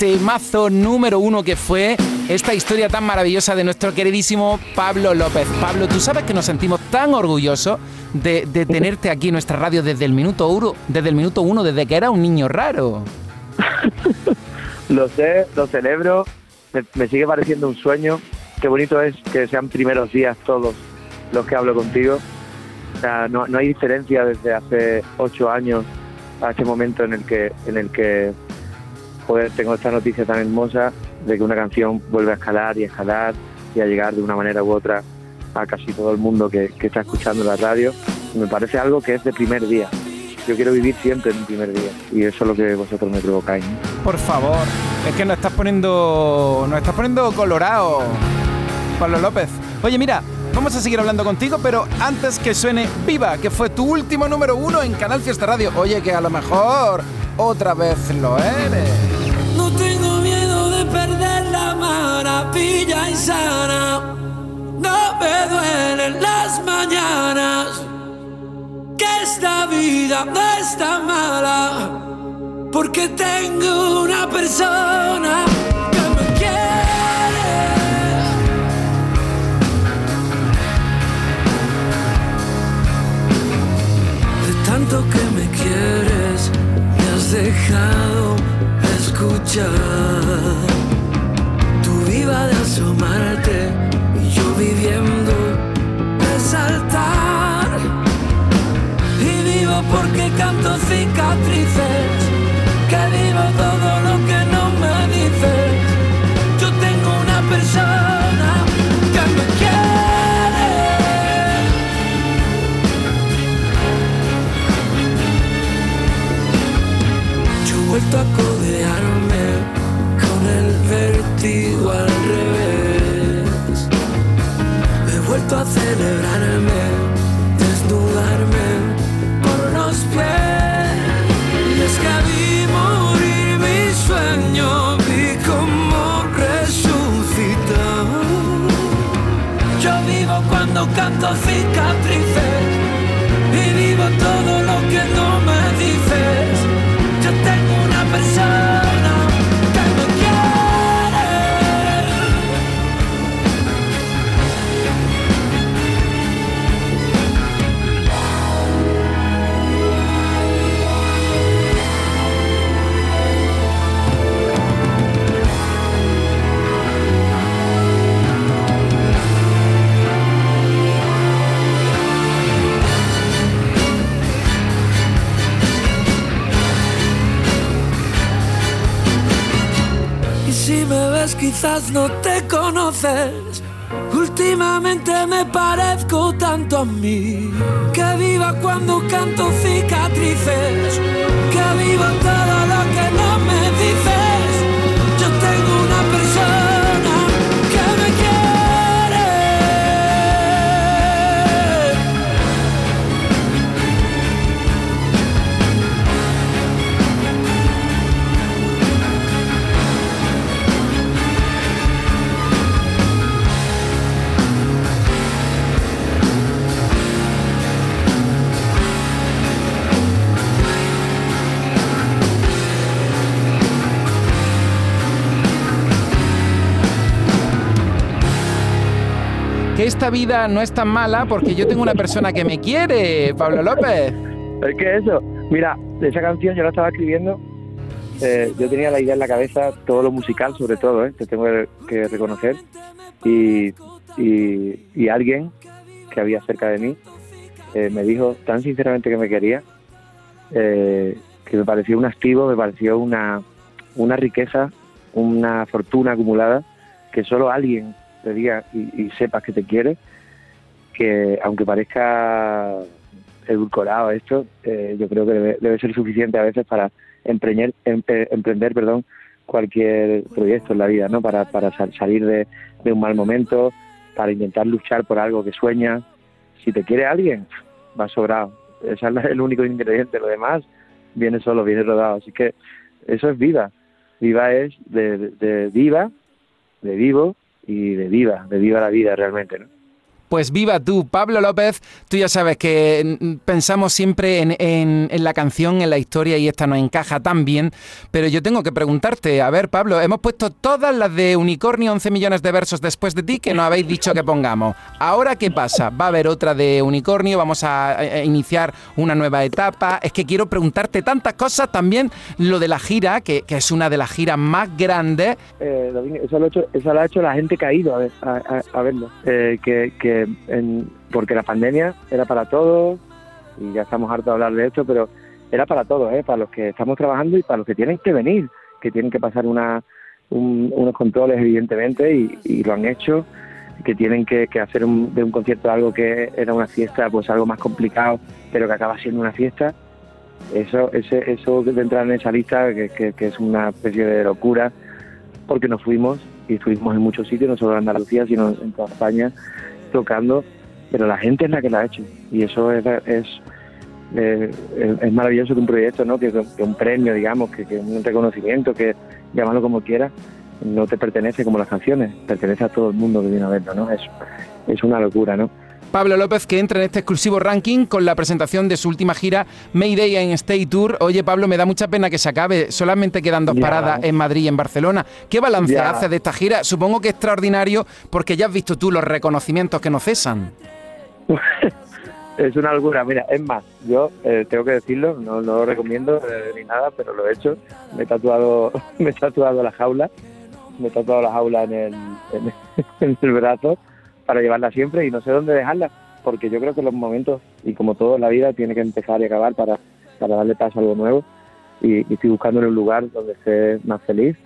temazo número uno que fue esta historia tan maravillosa de nuestro queridísimo Pablo López. Pablo, tú sabes que nos sentimos tan orgullosos de, tenerte aquí en nuestra radio desde el minuto uno, desde el minuto uno, desde que era un niño raro. lo sé, lo celebro, me, sigue pareciendo un sueño. Qué bonito es que sean primeros días todos los que hablo contigo. no, no hay diferencia desde hace ocho años a este momento en el que en el que joder, tengo esta noticia tan hermosa de que una canción vuelve a escalar y escalar y a llegar de una manera u otra a casi todo el mundo que, está escuchando la radio. Me parece algo que es de primer día. Yo quiero vivir siempre en un primer día y eso es lo que vosotros me provocáis. Por favor, es que nos estás poniendo, nos estás poniendo colorado, Pablo López. Oye, mira, Vamos a seguir hablando contigo, pero antes que suene Viva, que fue tu último número uno en Canal Fiesta Radio. Oye, que a lo mejor otra vez lo eres. Perder la maravilla y sana. No me duelen las mañanas. Que esta vida no está mala. Porque tengo una persona que me quieres, me has dejado escuchar. De asomarte y yo viviendo de saltar. Y vivo porque canto cicatrices, que celebrarme, desnudarme por los pies. Y es que vi morir mi sueño, vi como resucitar. Yo vivo cuando canto cicatrices y vivo todo lo que no me dices. Quizás no te conoces. Últimamente me parezco tanto a mí que viva cuando canto cicatrices, que viva todo lo que no me dices. Yo tengo una persona esta vida no es tan mala porque yo tengo una persona que me quiere, Pablo López. Es que eso, mira, esa canción yo la estaba escribiendo, eh, yo tenía la idea en la cabeza, todo lo musical sobre todo, eh, te tengo que reconocer, y, y, alguien que había cerca de mí eh, me dijo tan sinceramente que me quería, que me pareció un activo, me pareció una, una riqueza, una fortuna acumulada que solo alguien te diga y, sepas que te quiere, que aunque parezca edulcorado esto, eh, yo creo que debe, ser suficiente a veces para emprender, emprender perdón, cualquier proyecto en la vida, ¿no? Para, para salir de, un mal momento, para intentar luchar por algo que sueña. Si te quiere alguien, va sobrado. Ese es el único ingrediente, lo demás viene solo, viene rodado. Así que eso es vida. Viva es de, de viva, de vivo y de viva, de viva la vida realmente, ¿no? Pues viva tú, Pablo López. Tú ya sabes que mm, pensamos siempre en, la canción, en la historia y esta nos encaja tan bien. Pero yo tengo que preguntarte, a ver, Pablo, hemos puesto todas las de Unicornio, 11 millones de versos después de ti que nos habéis dicho que pongamos. Ahora, ¿qué pasa? Va a haber otra de Unicornio, vamos a, iniciar una nueva etapa. Es que quiero preguntarte tantas cosas, también lo de la gira, que, es una de las giras más grandes. Eh, eso, lo ha hecho, hecho la gente que ha ido a, ver, a, a verlo. Eh, que en, porque la pandemia era para todos, y ya estamos hartos de hablar de esto, pero era para todos, ¿eh? para los que estamos trabajando y para los que tienen que venir, que tienen que pasar una, un, unos controles, evidentemente, y, lo han hecho, que tienen que, hacer un, de un concierto algo que era una fiesta, pues algo más complicado, pero que acaba siendo una fiesta. Eso, ese, eso de entrar en esa lista, que, que, que es una especie de locura, porque nos fuimos y estuvimos en muchos sitios, no solo en Andalucía, sino en toda España, tocando, pero la gente es la que la ha hecho y eso es, es, eh, es maravilloso que un proyecto, ¿no? que, un premio, digamos, que, un reconocimiento, que llámalo como quieras, no te pertenece como las canciones, pertenece a todo el mundo que viene a verlo, ¿no? Es, es una locura, ¿no? Pablo López que entra en este exclusivo ranking con la presentación de su última gira Mayday en Stay Tour. Oye Pablo, me da mucha pena que se acabe, solamente quedan dos ya. paradas en Madrid y en Barcelona. ¿Qué balance ya. haces de esta gira? Supongo que extraordinario porque ya has visto tú los reconocimientos que no cesan. es una locura, mira, es más, yo eh, tengo que decirlo, no, no lo recomiendo eh, ni nada, pero lo he hecho. Me he tatuado, me he tatuado la jaula, me he tatuado la jaula en el, en, en el brazo para llevarla siempre y no sé dónde dejarla, porque yo creo que los momentos, y como todo en la vida, tiene que empezar y acabar para, para darle paso a algo nuevo. Y, y estoy buscando en un lugar donde esté más feliz,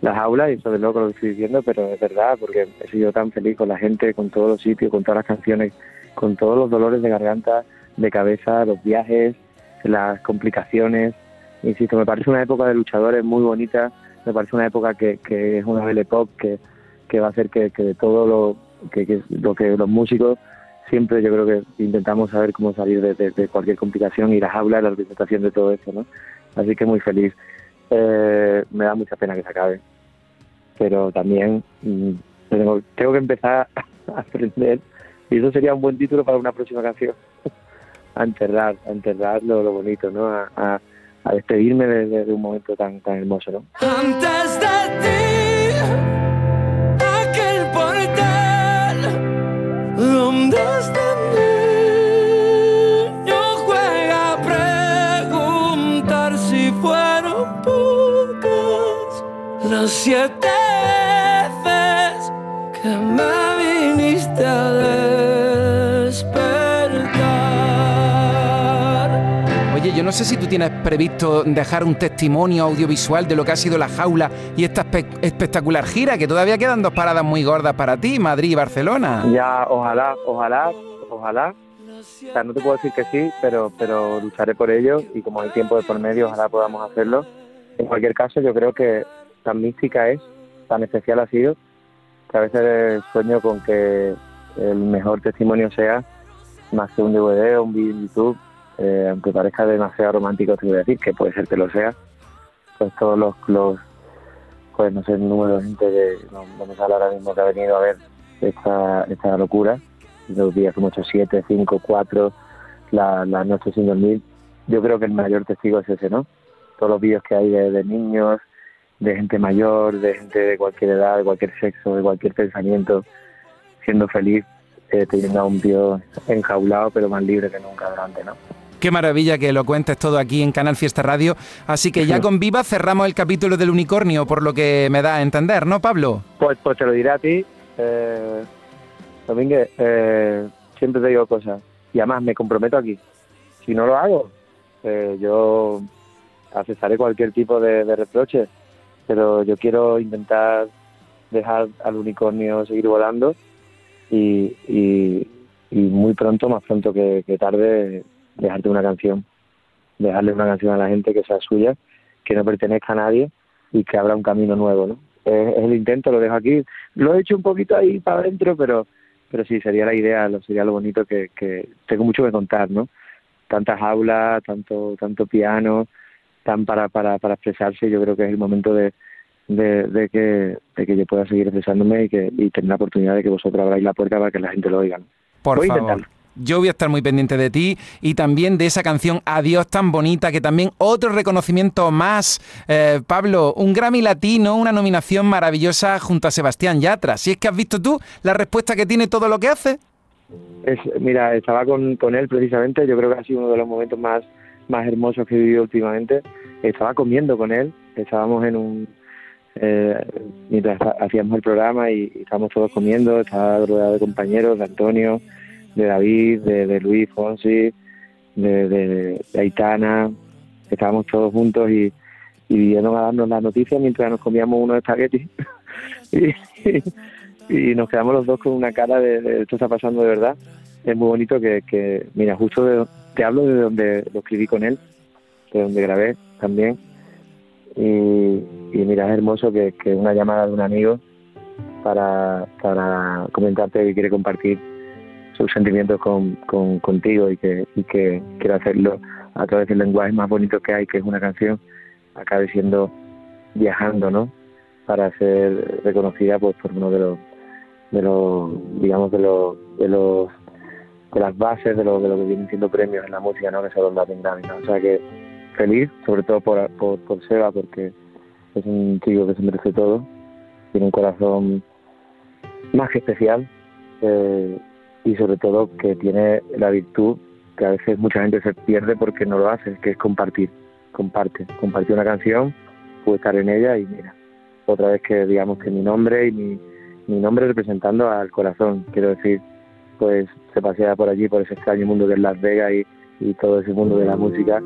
las aulas, y sobre loco lo que estoy diciendo, pero es verdad, porque he sido tan feliz con la gente, con todos los sitios, con todas las canciones, con todos los dolores de garganta, de cabeza, los viajes, las complicaciones. Insisto, me parece una época de luchadores muy bonita, me parece una época que, que es una belle pop que, que va a hacer que, que de todo lo que, que, lo que los músicos siempre yo creo que intentamos saber cómo salir de, de, de cualquier complicación y las aulas, la representación de todo eso, ¿no? Así que muy feliz. Eh, me da mucha pena que se acabe, pero también mmm, tengo, tengo que empezar a aprender y eso sería un buen título para una próxima canción. a enterrar, a enterrar lo, lo bonito, ¿no? A, a, a despedirme de, de, de, un momento tan, tan hermoso, ¿no? Antes de ti, sé si tú tienes previsto dejar un testimonio audiovisual de lo que ha sido la jaula y esta espe espectacular gira, que todavía quedan dos paradas muy gordas para ti, Madrid y Barcelona. Ya, ojalá, ojalá, ojalá. O sea, no te puedo decir que sí, pero, pero lucharé por ello y como hay tiempo de por medio, ojalá podamos hacerlo. En cualquier caso, yo creo que tan mística es, tan especial ha sido, que a veces sueño con que el mejor testimonio sea más que un DVD o un vídeo en YouTube, eh, aunque parezca demasiado romántico, te voy a decir que puede ser que lo sea, pues todos los, los pues no sé el número de gente que no, no, me sale ahora mismo que ha venido a ver esta, esta locura, los días como 8, 7, 5, 4, la, la noche sin dormir, yo creo que el mayor testigo es ese, ¿no? Todos los vídeos que hay de, niños, de gente mayor, de gente de cualquier edad, de cualquier sexo, de cualquier pensamiento, siendo feliz, eh, teniendo a un tío enjaulado, pero más libre que nunca delante, ¿no? Qué maravilla que lo cuentes todo aquí en Canal Fiesta Radio. Así que ya con Viva cerramos el capítulo del unicornio, por lo que me da a entender, ¿no, Pablo? Pues, pues te lo diré a ti. Eh, Domínguez, eh, siempre te digo cosas. Y además me comprometo aquí. Si no lo hago, eh, yo aceptaré cualquier tipo de, de reproche. Pero yo quiero intentar dejar al unicornio seguir volando y, y, y muy pronto, más pronto que, que tarde, dejarte una canción, dejarle una canción a la gente que sea suya, que no pertenezca a nadie y que abra un camino nuevo, ¿no? Es, es el intento, lo dejo aquí. Lo he hecho un poquito ahí para adentro, pero pero sí, sería la idea, lo, sería lo bonito que, que tengo mucho que contar, ¿no? Tantas aulas, tanto tanto piano, tan para, para, para expresarse, yo creo que es el momento de, de, de, que, de que yo pueda seguir expresándome y, que, y tener la oportunidad de que vosotros abráis la puerta para que la gente lo oiga. Por favor. Yo voy a estar muy pendiente de ti y también de esa canción Adiós tan bonita, que también otro reconocimiento más. Eh, Pablo, un Grammy Latino, una nominación maravillosa junto a Sebastián Yatra. Si es que has visto tú la respuesta que tiene todo lo que hace. Es, mira, estaba con, con él precisamente, yo creo que ha sido uno de los momentos más, más hermosos que he vivido últimamente. Estaba comiendo con él, estábamos en un, eh, mientras hacíamos el programa y, estábamos todos comiendo, estaba rodeado de compañeros, de Antonio, de David, de, Luis Fonsi, de, de, Aitana, estábamos todos juntos y, y vinieron a darnos las noticias mientras nos comíamos unos espaguetis y, y, nos quedamos los dos con una cara de, esto está pasando de verdad. Es muy bonito que, que mira, justo te hablo de donde lo escribí con él, de donde grabé también. Y, mira, es hermoso que, que una llamada de un amigo para, para comentarte que quiere compartir sus sentimientos con, contigo y que, y que quiere hacerlo a través del lenguaje más bonito que hay, que es una canción, acabe siendo viajando, ¿no? Para ser reconocida pues por uno de los, de los digamos, de los, de los de las bases de lo, de lo que vienen siendo premios en la música, ¿no? Que son los Latin Grammy, ¿no? O sea que feliz, sobre todo por, por, por Seba, porque es un chico que se merece todo, tiene un corazón más que especial, eh, y sobre todo que tiene la virtud que a veces mucha gente se pierde porque no lo hace, que es compartir, comparte, compartir una canción, puede estar en ella y mira, otra vez que digamos que mi nombre y mi, mi nombre representando al corazón, quiero decir, pues se pasea por allí, por ese extraño mundo que es Las Vegas y, todo ese mundo de la música,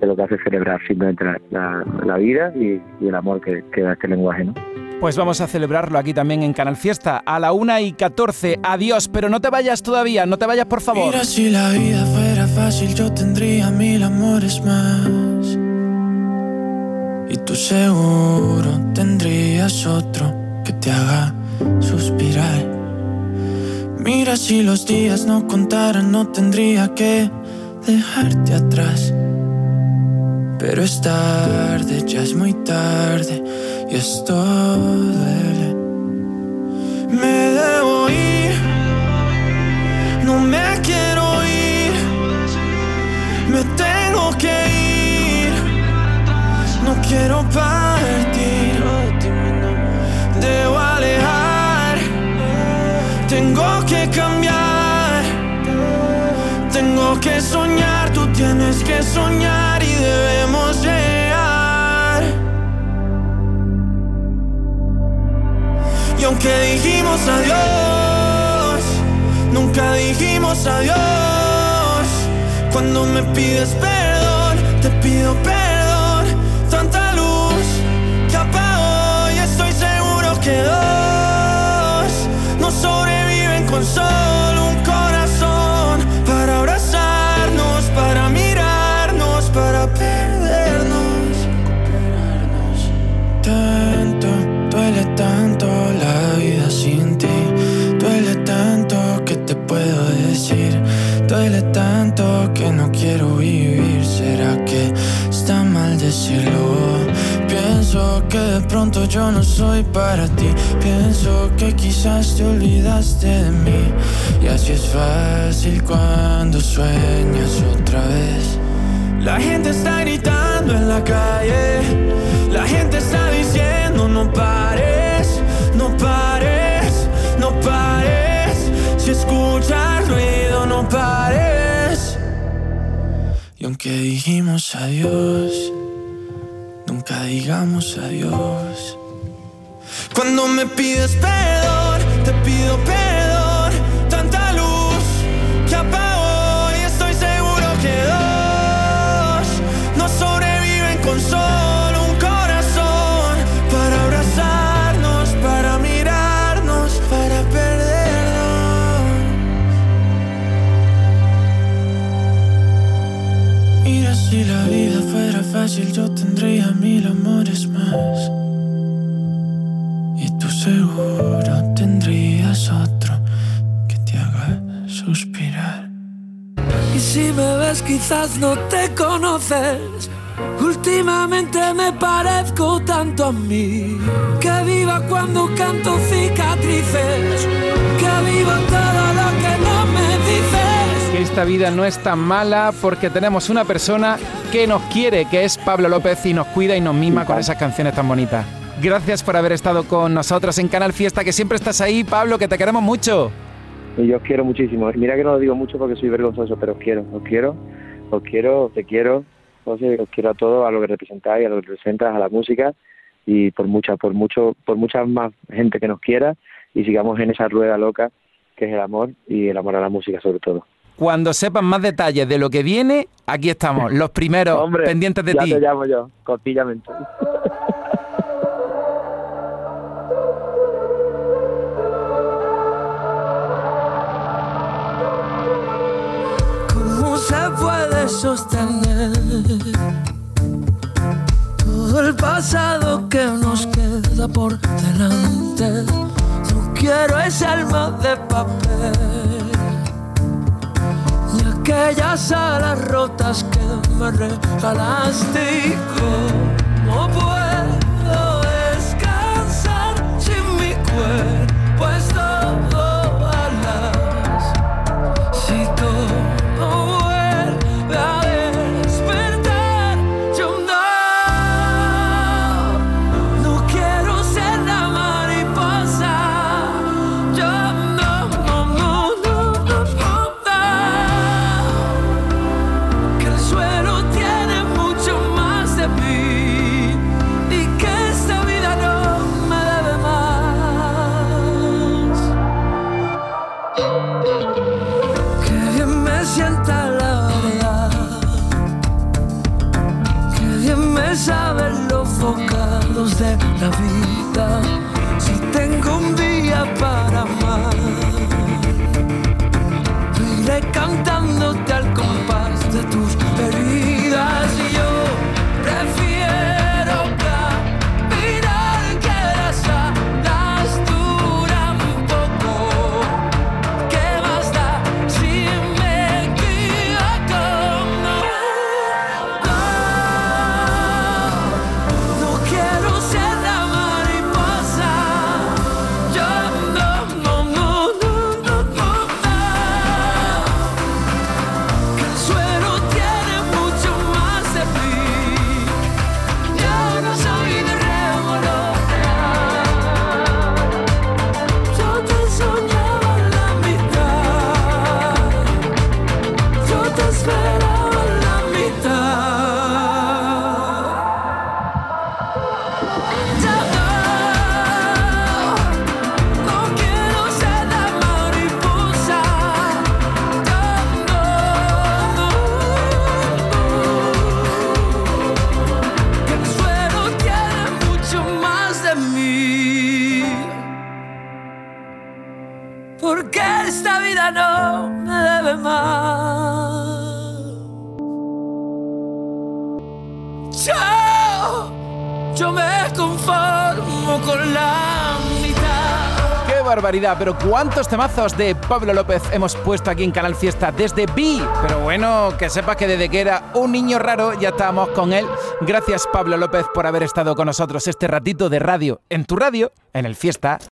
de lo que hace celebrar simplemente la, la, vida y, el amor que, que da este lenguaje, ¿no? Pues vamos a celebrarlo aquí también en Canal Fiesta a la 1 y 14. Adiós, pero no te vayas todavía, no te vayas por favor. Mira, si la vida fuera fácil, yo tendría mil amores más. Y tú seguro tendrías otro que te haga suspirar. Mira, si los días no contaran, no tendría que dejarte atrás. Pero es tarde, ya es muy tarde y esto duele. Me debo ir, no me quiero ir, me tengo que ir, no quiero partir, debo alejar, tengo que cambiar, tengo que soñar, tú tienes que soñar Y aunque dijimos adiós, nunca dijimos adiós. Cuando me pides perdón, te pido perdón. Tanta luz que apagó y estoy seguro que dos no sobreviven con solo puedo decir. Duele tanto que no quiero vivir. ¿Será que está mal decirlo? Pienso que de pronto yo no soy para ti. Pienso que quizás te olvidaste de mí. Y así es fácil cuando sueñas otra vez. La gente está gritando en la calle. La gente está diciendo no pares, no pares pares. Si escuchas ruido, no pares. Y aunque dijimos adiós, nunca digamos adiós. Cuando me pides perdón, te pido perdón. Tanta luz que apagó y estoy seguro que dos no sobreviven con sol. Yo tendría mil amores más. Y tú seguro tendrías otro que te haga suspirar. Y si me ves quizás no te conoces. Últimamente me parezco tanto a mí que viva cuando canto cicatrices que vivo todo lo que no me dices. Que esta vida no es tan mala porque tenemos una persona que nos quiere, que es Pablo López y nos cuida y nos mima con esas canciones tan bonitas. Gracias por haber estado con nosotros en Canal Fiesta, que siempre estás ahí, Pablo, que te queremos mucho. Y yo os quiero muchísimo. Mira que no lo digo mucho porque soy vergonzoso, pero os quiero, os quiero, os quiero, te quiero, os quiero a todos, a lo que representáis, a lo que representas, a la música y por mucha, por mucho, por mucha más gente que nos quiera y sigamos en esa rueda loca que es el amor y el amor a la música sobre todo. Cuando sepan más detalles de lo que viene, aquí estamos, los primeros pendientes de ya ti. te llamo yo, cotillamente. ¿Cómo se puede sostener todo el pasado que nos queda por delante? No quiero ese alma de papel aquellas alas rotas que me regalaste. ¿Cómo puedo Porque esta vida no me debe más. Yo, yo me conformo con la mitad. ¡Qué barbaridad! Pero ¿cuántos temazos de Pablo López hemos puesto aquí en Canal Fiesta desde B? Pero bueno, que sepas que desde que era un niño raro ya estábamos con él. Gracias Pablo López por haber estado con nosotros este ratito de radio en tu radio, en el Fiesta.